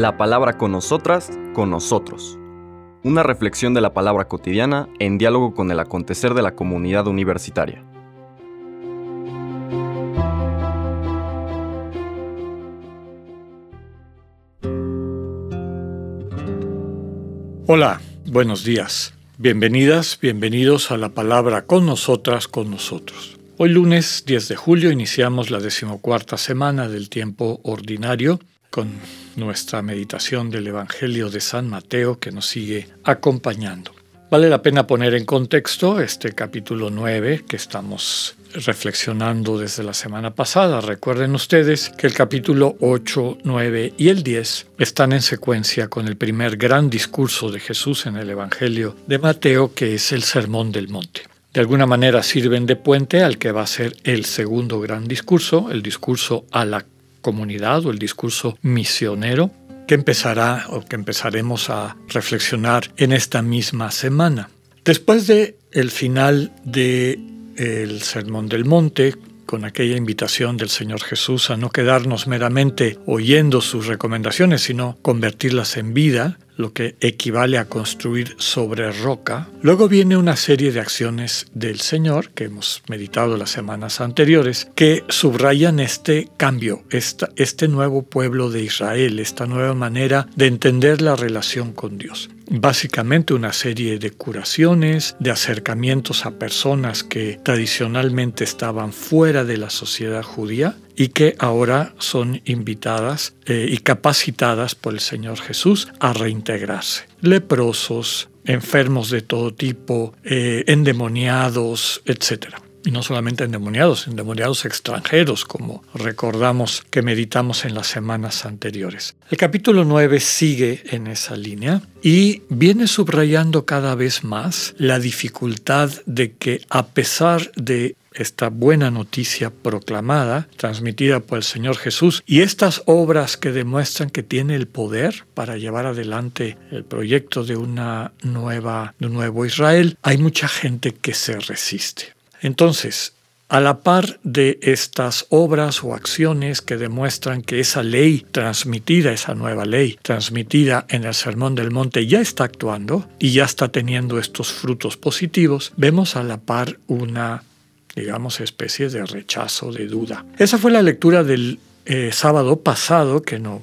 La palabra con nosotras, con nosotros. Una reflexión de la palabra cotidiana en diálogo con el acontecer de la comunidad universitaria. Hola, buenos días. Bienvenidas, bienvenidos a la palabra con nosotras, con nosotros. Hoy lunes 10 de julio iniciamos la decimocuarta semana del tiempo ordinario con nuestra meditación del Evangelio de San Mateo que nos sigue acompañando. Vale la pena poner en contexto este capítulo 9 que estamos reflexionando desde la semana pasada. Recuerden ustedes que el capítulo 8, 9 y el 10 están en secuencia con el primer gran discurso de Jesús en el Evangelio de Mateo, que es el Sermón del Monte. De alguna manera sirven de puente al que va a ser el segundo gran discurso, el discurso a la comunidad o el discurso misionero que empezará o que empezaremos a reflexionar en esta misma semana. Después de el final de el Sermón del Monte, con aquella invitación del Señor Jesús a no quedarnos meramente oyendo sus recomendaciones, sino convertirlas en vida, lo que equivale a construir sobre roca. Luego viene una serie de acciones del Señor que hemos meditado las semanas anteriores, que subrayan este cambio, este nuevo pueblo de Israel, esta nueva manera de entender la relación con Dios básicamente una serie de curaciones, de acercamientos a personas que tradicionalmente estaban fuera de la sociedad judía y que ahora son invitadas eh, y capacitadas por el Señor Jesús a reintegrarse. Leprosos, enfermos de todo tipo, eh, endemoniados, etc y no solamente endemoniados, endemoniados extranjeros, como recordamos que meditamos en las semanas anteriores. El capítulo 9 sigue en esa línea y viene subrayando cada vez más la dificultad de que a pesar de esta buena noticia proclamada, transmitida por el Señor Jesús, y estas obras que demuestran que tiene el poder para llevar adelante el proyecto de una nueva, de un nuevo Israel, hay mucha gente que se resiste. Entonces, a la par de estas obras o acciones que demuestran que esa ley transmitida, esa nueva ley transmitida en el Sermón del Monte ya está actuando y ya está teniendo estos frutos positivos, vemos a la par una, digamos, especie de rechazo, de duda. Esa fue la lectura del eh, sábado pasado que no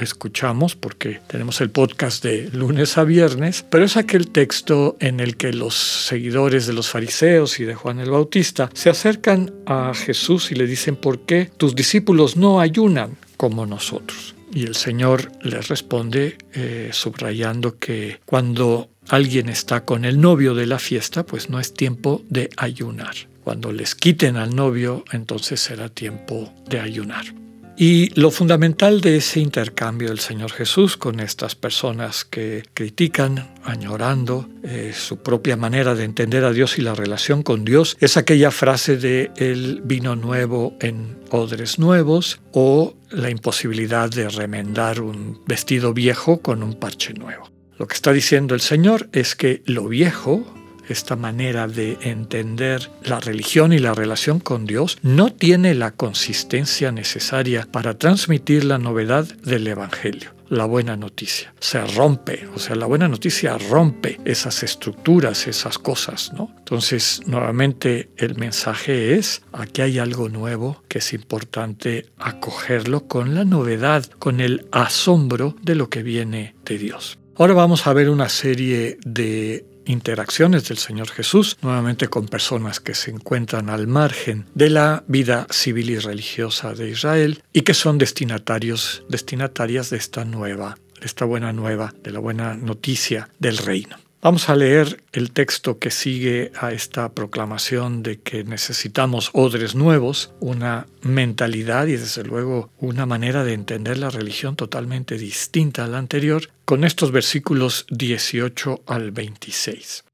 escuchamos porque tenemos el podcast de lunes a viernes, pero es aquel texto en el que los seguidores de los fariseos y de Juan el Bautista se acercan a Jesús y le dicen, ¿por qué tus discípulos no ayunan como nosotros? Y el Señor les responde eh, subrayando que cuando alguien está con el novio de la fiesta, pues no es tiempo de ayunar. Cuando les quiten al novio, entonces será tiempo de ayunar. Y lo fundamental de ese intercambio del Señor Jesús con estas personas que critican, añorando eh, su propia manera de entender a Dios y la relación con Dios, es aquella frase de el vino nuevo en odres nuevos o la imposibilidad de remendar un vestido viejo con un parche nuevo. Lo que está diciendo el Señor es que lo viejo, esta manera de entender la religión y la relación con Dios no tiene la consistencia necesaria para transmitir la novedad del Evangelio la buena noticia. Se rompe, o sea, la buena noticia rompe esas estructuras, esas cosas, ¿no? Entonces, nuevamente el mensaje es, aquí hay algo nuevo que es importante acogerlo con la novedad, con el asombro de lo que viene de Dios. Ahora vamos a ver una serie de interacciones del Señor Jesús, nuevamente con personas que se encuentran al margen de la vida civil y religiosa de Israel y que son destinatarios, destinatarias de esta nueva, de esta buena nueva, de la buena noticia del reino. Vamos a leer el texto que sigue a esta proclamación de que necesitamos odres nuevos, una mentalidad y desde luego una manera de entender la religión totalmente distinta a la anterior, con estos versículos 18 al 26.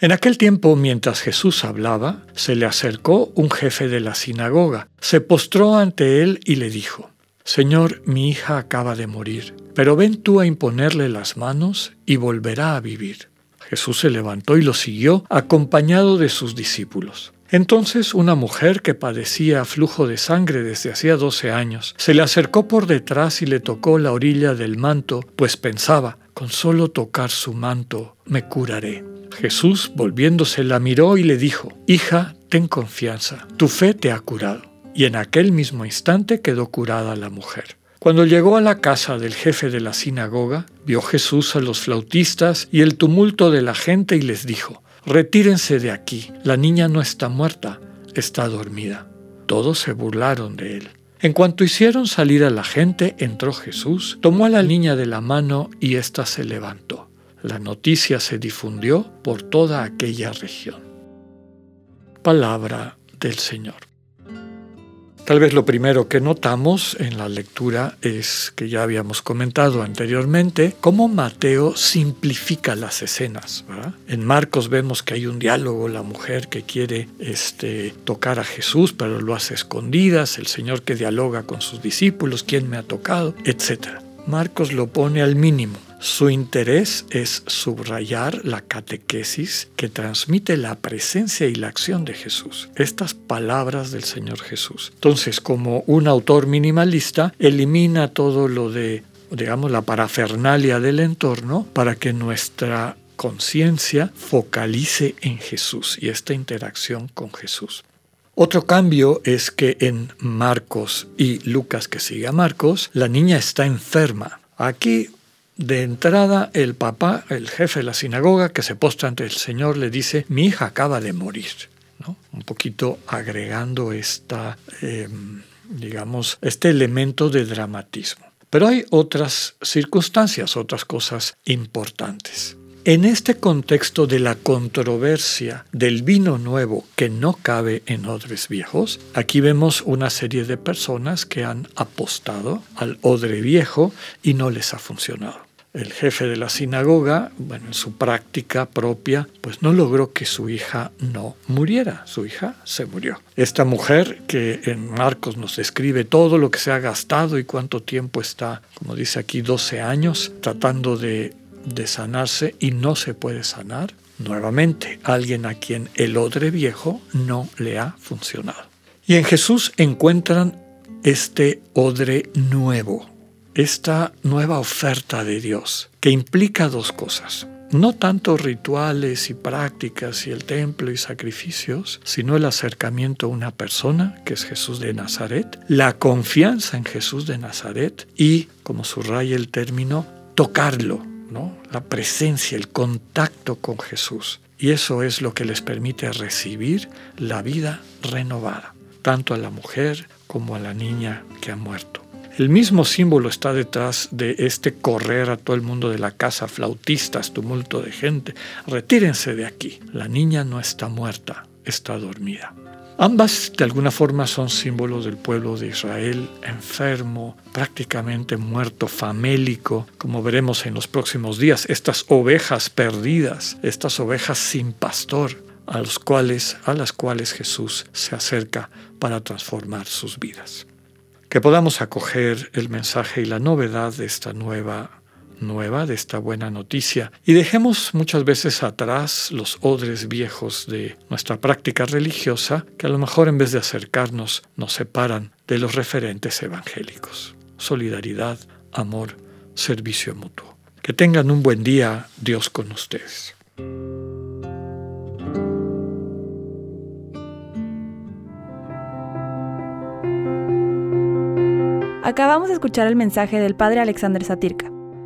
En aquel tiempo, mientras Jesús hablaba, se le acercó un jefe de la sinagoga, se postró ante él y le dijo, Señor, mi hija acaba de morir, pero ven tú a imponerle las manos y volverá a vivir. Jesús se levantó y lo siguió, acompañado de sus discípulos. Entonces una mujer que padecía flujo de sangre desde hacía doce años se le acercó por detrás y le tocó la orilla del manto, pues pensaba, con solo tocar su manto me curaré. Jesús, volviéndose, la miró y le dijo, Hija, ten confianza, tu fe te ha curado. Y en aquel mismo instante quedó curada la mujer. Cuando llegó a la casa del jefe de la sinagoga, vio Jesús a los flautistas y el tumulto de la gente y les dijo, Retírense de aquí, la niña no está muerta, está dormida. Todos se burlaron de él. En cuanto hicieron salir a la gente, entró Jesús, tomó a la niña de la mano y ésta se levantó. La noticia se difundió por toda aquella región. Palabra del Señor. Tal vez lo primero que notamos en la lectura es que ya habíamos comentado anteriormente cómo Mateo simplifica las escenas. En Marcos vemos que hay un diálogo, la mujer que quiere este, tocar a Jesús, pero lo hace escondidas, el Señor que dialoga con sus discípulos, quién me ha tocado, etc. Marcos lo pone al mínimo. Su interés es subrayar la catequesis que transmite la presencia y la acción de Jesús, estas palabras del Señor Jesús. Entonces, como un autor minimalista, elimina todo lo de, digamos, la parafernalia del entorno para que nuestra conciencia focalice en Jesús y esta interacción con Jesús. Otro cambio es que en Marcos y Lucas que sigue a Marcos, la niña está enferma. Aquí de entrada, el papá, el jefe de la sinagoga, que se postra ante el Señor, le dice, mi hija acaba de morir. ¿no? Un poquito agregando esta, em, digamos, este elemento de dramatismo. Pero hay otras circunstancias, otras cosas importantes. En este contexto de la controversia del vino nuevo que no cabe en odres viejos, aquí vemos una serie de personas que han apostado al odre viejo y no les ha funcionado. El jefe de la sinagoga, bueno, en su práctica propia, pues no logró que su hija no muriera. Su hija se murió. Esta mujer que en Marcos nos describe todo lo que se ha gastado y cuánto tiempo está, como dice aquí, 12 años, tratando de de sanarse y no se puede sanar, nuevamente alguien a quien el odre viejo no le ha funcionado. Y en Jesús encuentran este odre nuevo, esta nueva oferta de Dios, que implica dos cosas. No tanto rituales y prácticas y el templo y sacrificios, sino el acercamiento a una persona, que es Jesús de Nazaret, la confianza en Jesús de Nazaret y, como subraya el término, tocarlo, la presencia, el contacto con Jesús. Y eso es lo que les permite recibir la vida renovada, tanto a la mujer como a la niña que ha muerto. El mismo símbolo está detrás de este correr a todo el mundo de la casa, flautistas, tumulto de gente. Retírense de aquí. La niña no está muerta, está dormida. Ambas de alguna forma son símbolos del pueblo de Israel enfermo, prácticamente muerto, famélico, como veremos en los próximos días, estas ovejas perdidas, estas ovejas sin pastor, a, cuales, las cuales Jesús se acerca para transformar sus vidas. Que podamos acoger el mensaje y la novedad de esta nueva nueva de esta buena noticia y dejemos muchas veces atrás los odres viejos de nuestra práctica religiosa que a lo mejor en vez de acercarnos nos separan de los referentes evangélicos. Solidaridad, amor, servicio mutuo. Que tengan un buen día, Dios con ustedes. Acabamos de escuchar el mensaje del Padre Alexander Satirka.